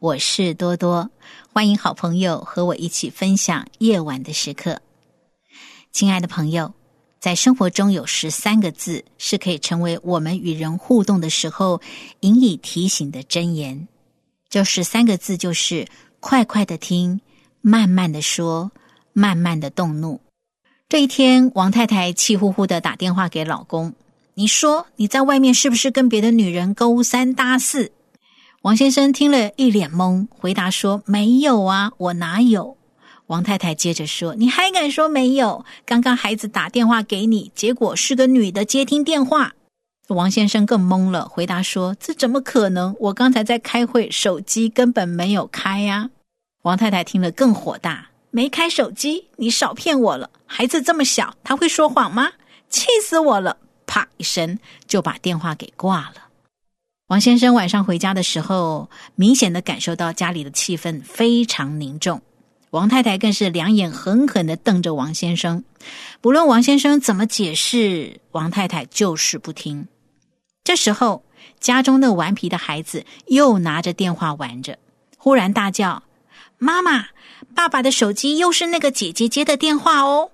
我是多多。欢迎好朋友和我一起分享夜晚的时刻。亲爱的朋友，在生活中有十三个字是可以成为我们与人互动的时候引以提醒的箴言。这十三个字就是“快快的听，慢慢的说，慢慢的动怒”。这一天，王太太气呼呼的打电话给老公：“你说你在外面是不是跟别的女人勾三搭四？”王先生听了一脸懵，回答说：“没有啊，我哪有？”王太太接着说：“你还敢说没有？刚刚孩子打电话给你，结果是个女的接听电话。”王先生更懵了，回答说：“这怎么可能？我刚才在开会，手机根本没有开呀。”王太太听了更火大：“没开手机？你少骗我了！孩子这么小，他会说谎吗？气死我了！”啪一声就把电话给挂了。王先生晚上回家的时候，明显的感受到家里的气氛非常凝重。王太太更是两眼狠狠的瞪着王先生，不论王先生怎么解释，王太太就是不听。这时候，家中那顽皮的孩子又拿着电话玩着，忽然大叫：“妈妈，爸爸的手机又是那个姐姐接的电话哦！”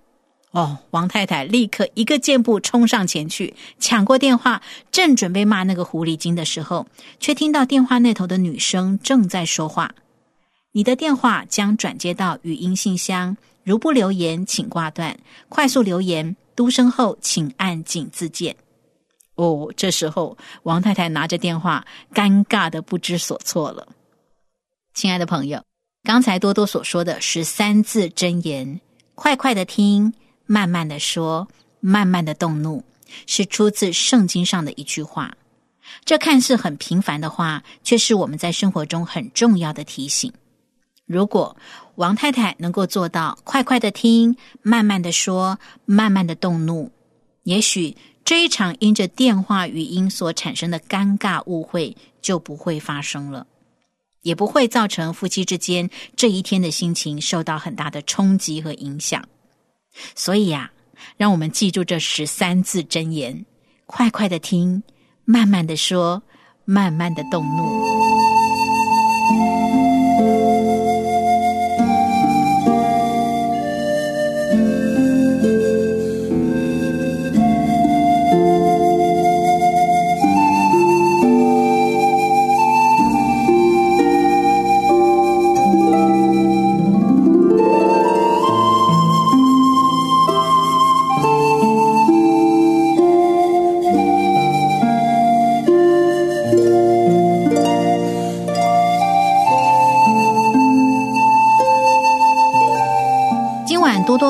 哦，王太太立刻一个箭步冲上前去，抢过电话，正准备骂那个狐狸精的时候，却听到电话那头的女生正在说话：“你的电话将转接到语音信箱，如不留言，请挂断；快速留言，嘟声后请按井字键。”哦，这时候王太太拿着电话，尴尬的不知所措了。亲爱的朋友，刚才多多所说的十三字真言，快快的听。慢慢的说，慢慢的动怒，是出自圣经上的一句话。这看似很平凡的话，却是我们在生活中很重要的提醒。如果王太太能够做到快快的听，慢慢的说，慢慢的动怒，也许这一场因着电话语音所产生的尴尬误会就不会发生了，也不会造成夫妻之间这一天的心情受到很大的冲击和影响。所以呀，让我们记住这十三字真言：快快的听，慢慢的说，慢慢的动怒。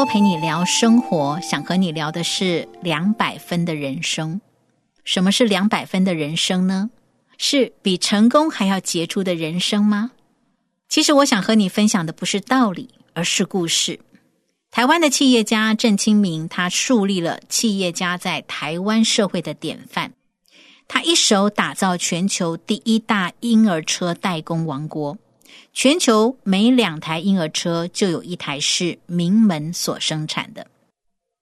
陪你聊生活，想和你聊的是两百分的人生。什么是两百分的人生呢？是比成功还要杰出的人生吗？其实我想和你分享的不是道理，而是故事。台湾的企业家郑清明，他树立了企业家在台湾社会的典范。他一手打造全球第一大婴儿车代工王国。全球每两台婴儿车就有一台是名门所生产的，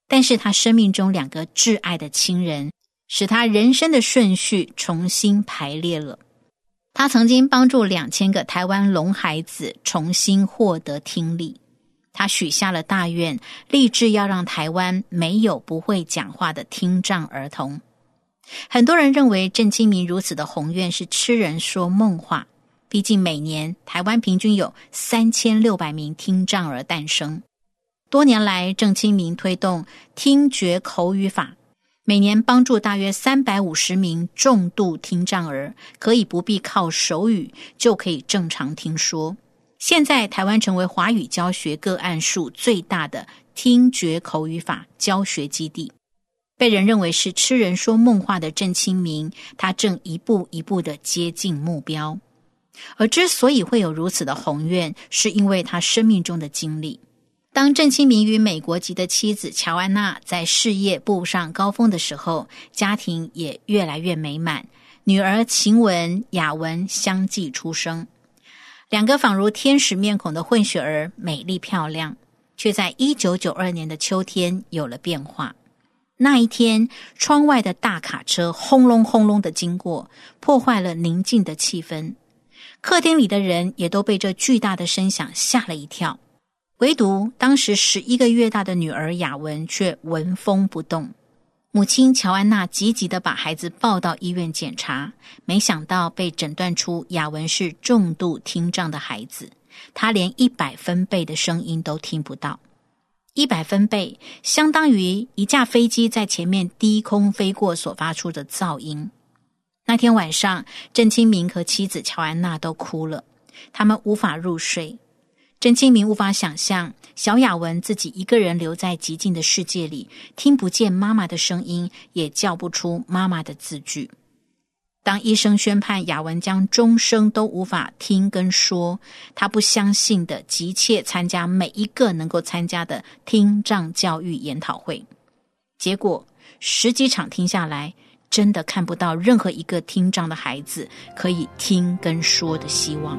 但是他生命中两个挚爱的亲人，使他人生的顺序重新排列了。他曾经帮助两千个台湾聋孩子重新获得听力，他许下了大愿，立志要让台湾没有不会讲话的听障儿童。很多人认为郑清明如此的宏愿是痴人说梦话。毕竟每年台湾平均有三千六百名听障儿诞生。多年来，郑清明推动听觉口语法，每年帮助大约三百五十名重度听障儿，可以不必靠手语就可以正常听说。现在，台湾成为华语教学个案数最大的听觉口语法教学基地，被人认为是痴人说梦话的郑清明，他正一步一步的接近目标。而之所以会有如此的宏愿，是因为他生命中的经历。当郑清明与美国籍的妻子乔安娜在事业步上高峰的时候，家庭也越来越美满，女儿晴雯、雅雯相继出生。两个仿如天使面孔的混血儿，美丽漂亮，却在一九九二年的秋天有了变化。那一天，窗外的大卡车轰隆轰隆的经过，破坏了宁静的气氛。客厅里的人也都被这巨大的声响吓了一跳。唯独当时十一个月大的女儿雅文却纹风不动。母亲乔安娜急急的把孩子抱到医院检查，没想到被诊断出雅文是重度听障的孩子，他连一百分贝的声音都听不到。一百分贝相当于一架飞机在前面低空飞过所发出的噪音。那天晚上，郑清明和妻子乔安娜都哭了，他们无法入睡。郑清明无法想象小雅文自己一个人留在寂静的世界里，听不见妈妈的声音，也叫不出妈妈的字句。当医生宣判雅文将终生都无法听跟说，他不相信的急切参加每一个能够参加的听障教育研讨会。结果十几场听下来，真的看不到任何一个听障的孩子可以听跟说的希望。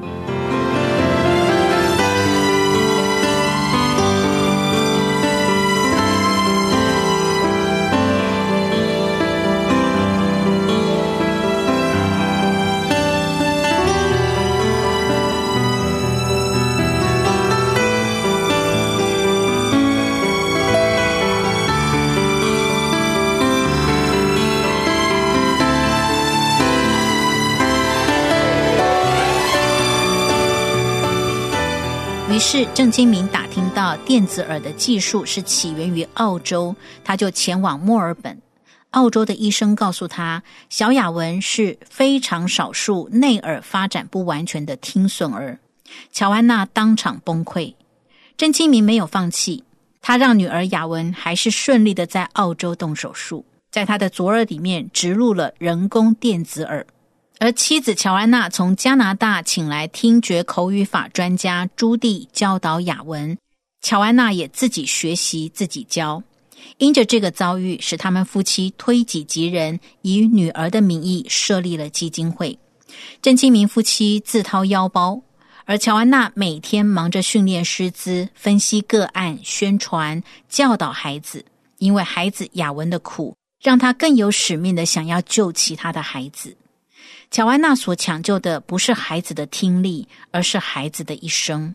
是郑清明打听到电子耳的技术是起源于澳洲，他就前往墨尔本。澳洲的医生告诉他，小雅文是非常少数内耳发展不完全的听损儿。乔安娜当场崩溃。郑清明没有放弃，他让女儿雅文还是顺利的在澳洲动手术，在他的左耳里面植入了人工电子耳。而妻子乔安娜从加拿大请来听觉口语法专家朱棣教导雅文，乔安娜也自己学习自己教。因着这个遭遇，使他们夫妻推己及人，以女儿的名义设立了基金会。郑清明夫妻自掏腰包，而乔安娜每天忙着训练师资、分析个案、宣传、教导孩子。因为孩子雅文的苦，让他更有使命的想要救其他的孩子。乔安娜所抢救的不是孩子的听力，而是孩子的一生。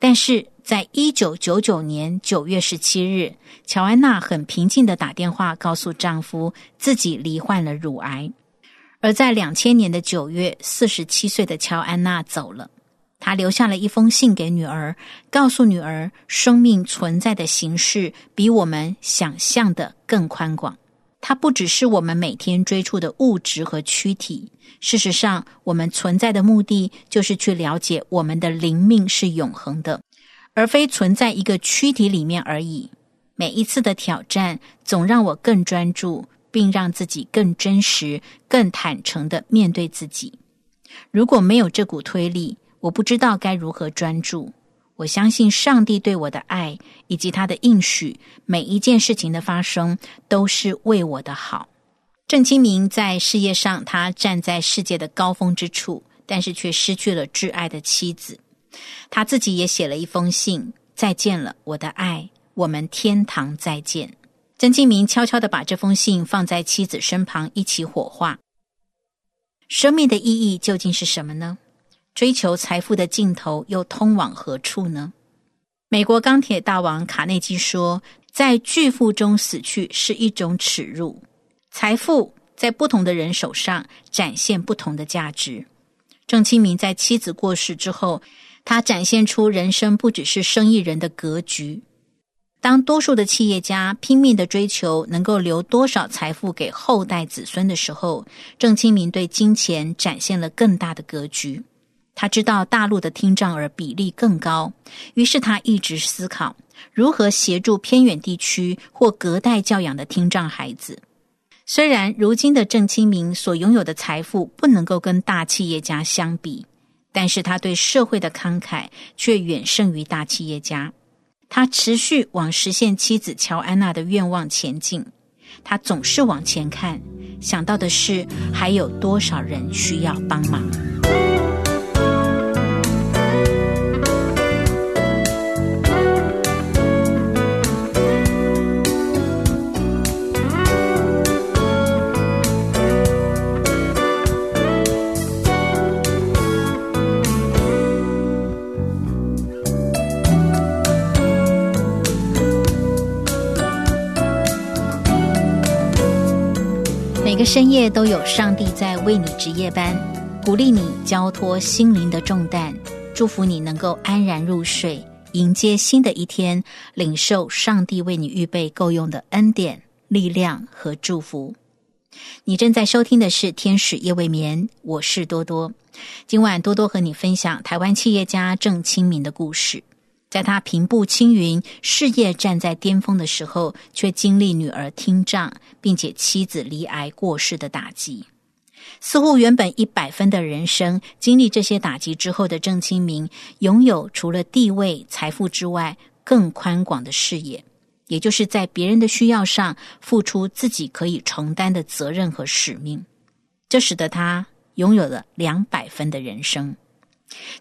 但是在一九九九年九月十七日，乔安娜很平静的打电话告诉丈夫，自己罹患了乳癌。而在两千年的九月，四十七岁的乔安娜走了，她留下了一封信给女儿，告诉女儿，生命存在的形式比我们想象的更宽广。它不只是我们每天追逐的物质和躯体。事实上，我们存在的目的就是去了解我们的灵命是永恒的，而非存在一个躯体里面而已。每一次的挑战，总让我更专注，并让自己更真实、更坦诚的面对自己。如果没有这股推力，我不知道该如何专注。我相信上帝对我的爱以及他的应许，每一件事情的发生都是为我的好。郑清明在事业上，他站在世界的高峰之处，但是却失去了挚爱的妻子。他自己也写了一封信：“再见了，我的爱，我们天堂再见。”郑清明悄悄的把这封信放在妻子身旁，一起火化。生命的意义究竟是什么呢？追求财富的尽头又通往何处呢？美国钢铁大王卡内基说：“在巨富中死去是一种耻辱。财富在不同的人手上展现不同的价值。郑清明在妻子过世之后，他展现出人生不只是生意人的格局。当多数的企业家拼命的追求能够留多少财富给后代子孙的时候，郑清明对金钱展现了更大的格局。他知道大陆的听障儿比例更高，于是他一直思考如何协助偏远地区或隔代教养的听障孩子。虽然如今的郑清明所拥有的财富不能够跟大企业家相比，但是他对社会的慷慨却远胜于大企业家。他持续往实现妻子乔安娜的愿望前进。他总是往前看，想到的是还有多少人需要帮忙。深夜都有上帝在为你值夜班，鼓励你交托心灵的重担，祝福你能够安然入睡，迎接新的一天，领受上帝为你预备够用的恩典、力量和祝福。你正在收听的是《天使夜未眠》，我是多多。今晚多多和你分享台湾企业家郑清明的故事。在他平步青云、事业站在巅峰的时候，却经历女儿听障，并且妻子罹癌过世的打击。似乎原本一百分的人生，经历这些打击之后的郑清明，拥有除了地位、财富之外更宽广的视野，也就是在别人的需要上付出自己可以承担的责任和使命。这使得他拥有了两百分的人生，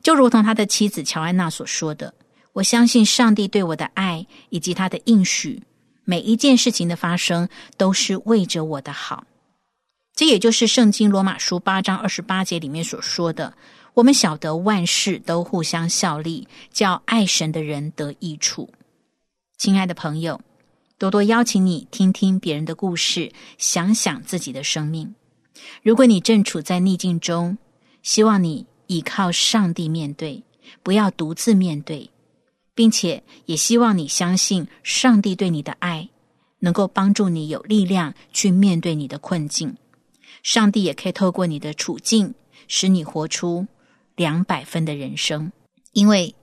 就如同他的妻子乔安娜所说的。我相信上帝对我的爱以及他的应许，每一件事情的发生都是为着我的好。这也就是圣经罗马书八章二十八节里面所说的：“我们晓得万事都互相效力，叫爱神的人得益处。”亲爱的朋友，多多邀请你听听别人的故事，想想自己的生命。如果你正处在逆境中，希望你依靠上帝面对，不要独自面对。并且也希望你相信上帝对你的爱，能够帮助你有力量去面对你的困境。上帝也可以透过你的处境，使你活出两百分的人生。因为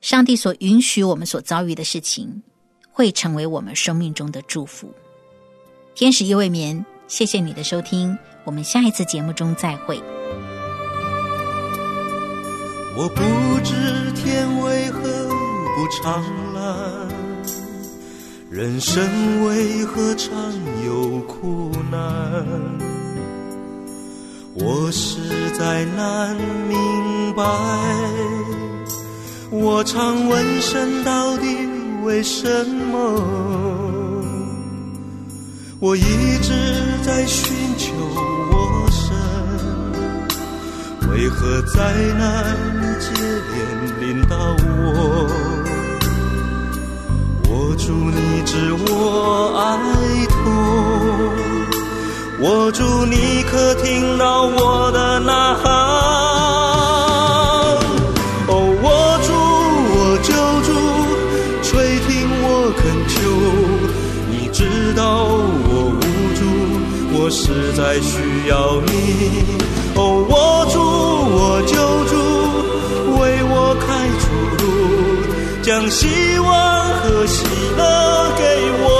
上帝所允许我们所遭遇的事情，会成为我们生命中的祝福。天使夜未眠，谢谢你的收听，我们下一次节目中再会。我不知天为何。不长蓝，人生为何常有苦难？我实在难明白，我常问神到底为什么？我一直在寻求我神，为何灾难将希望和喜乐给我。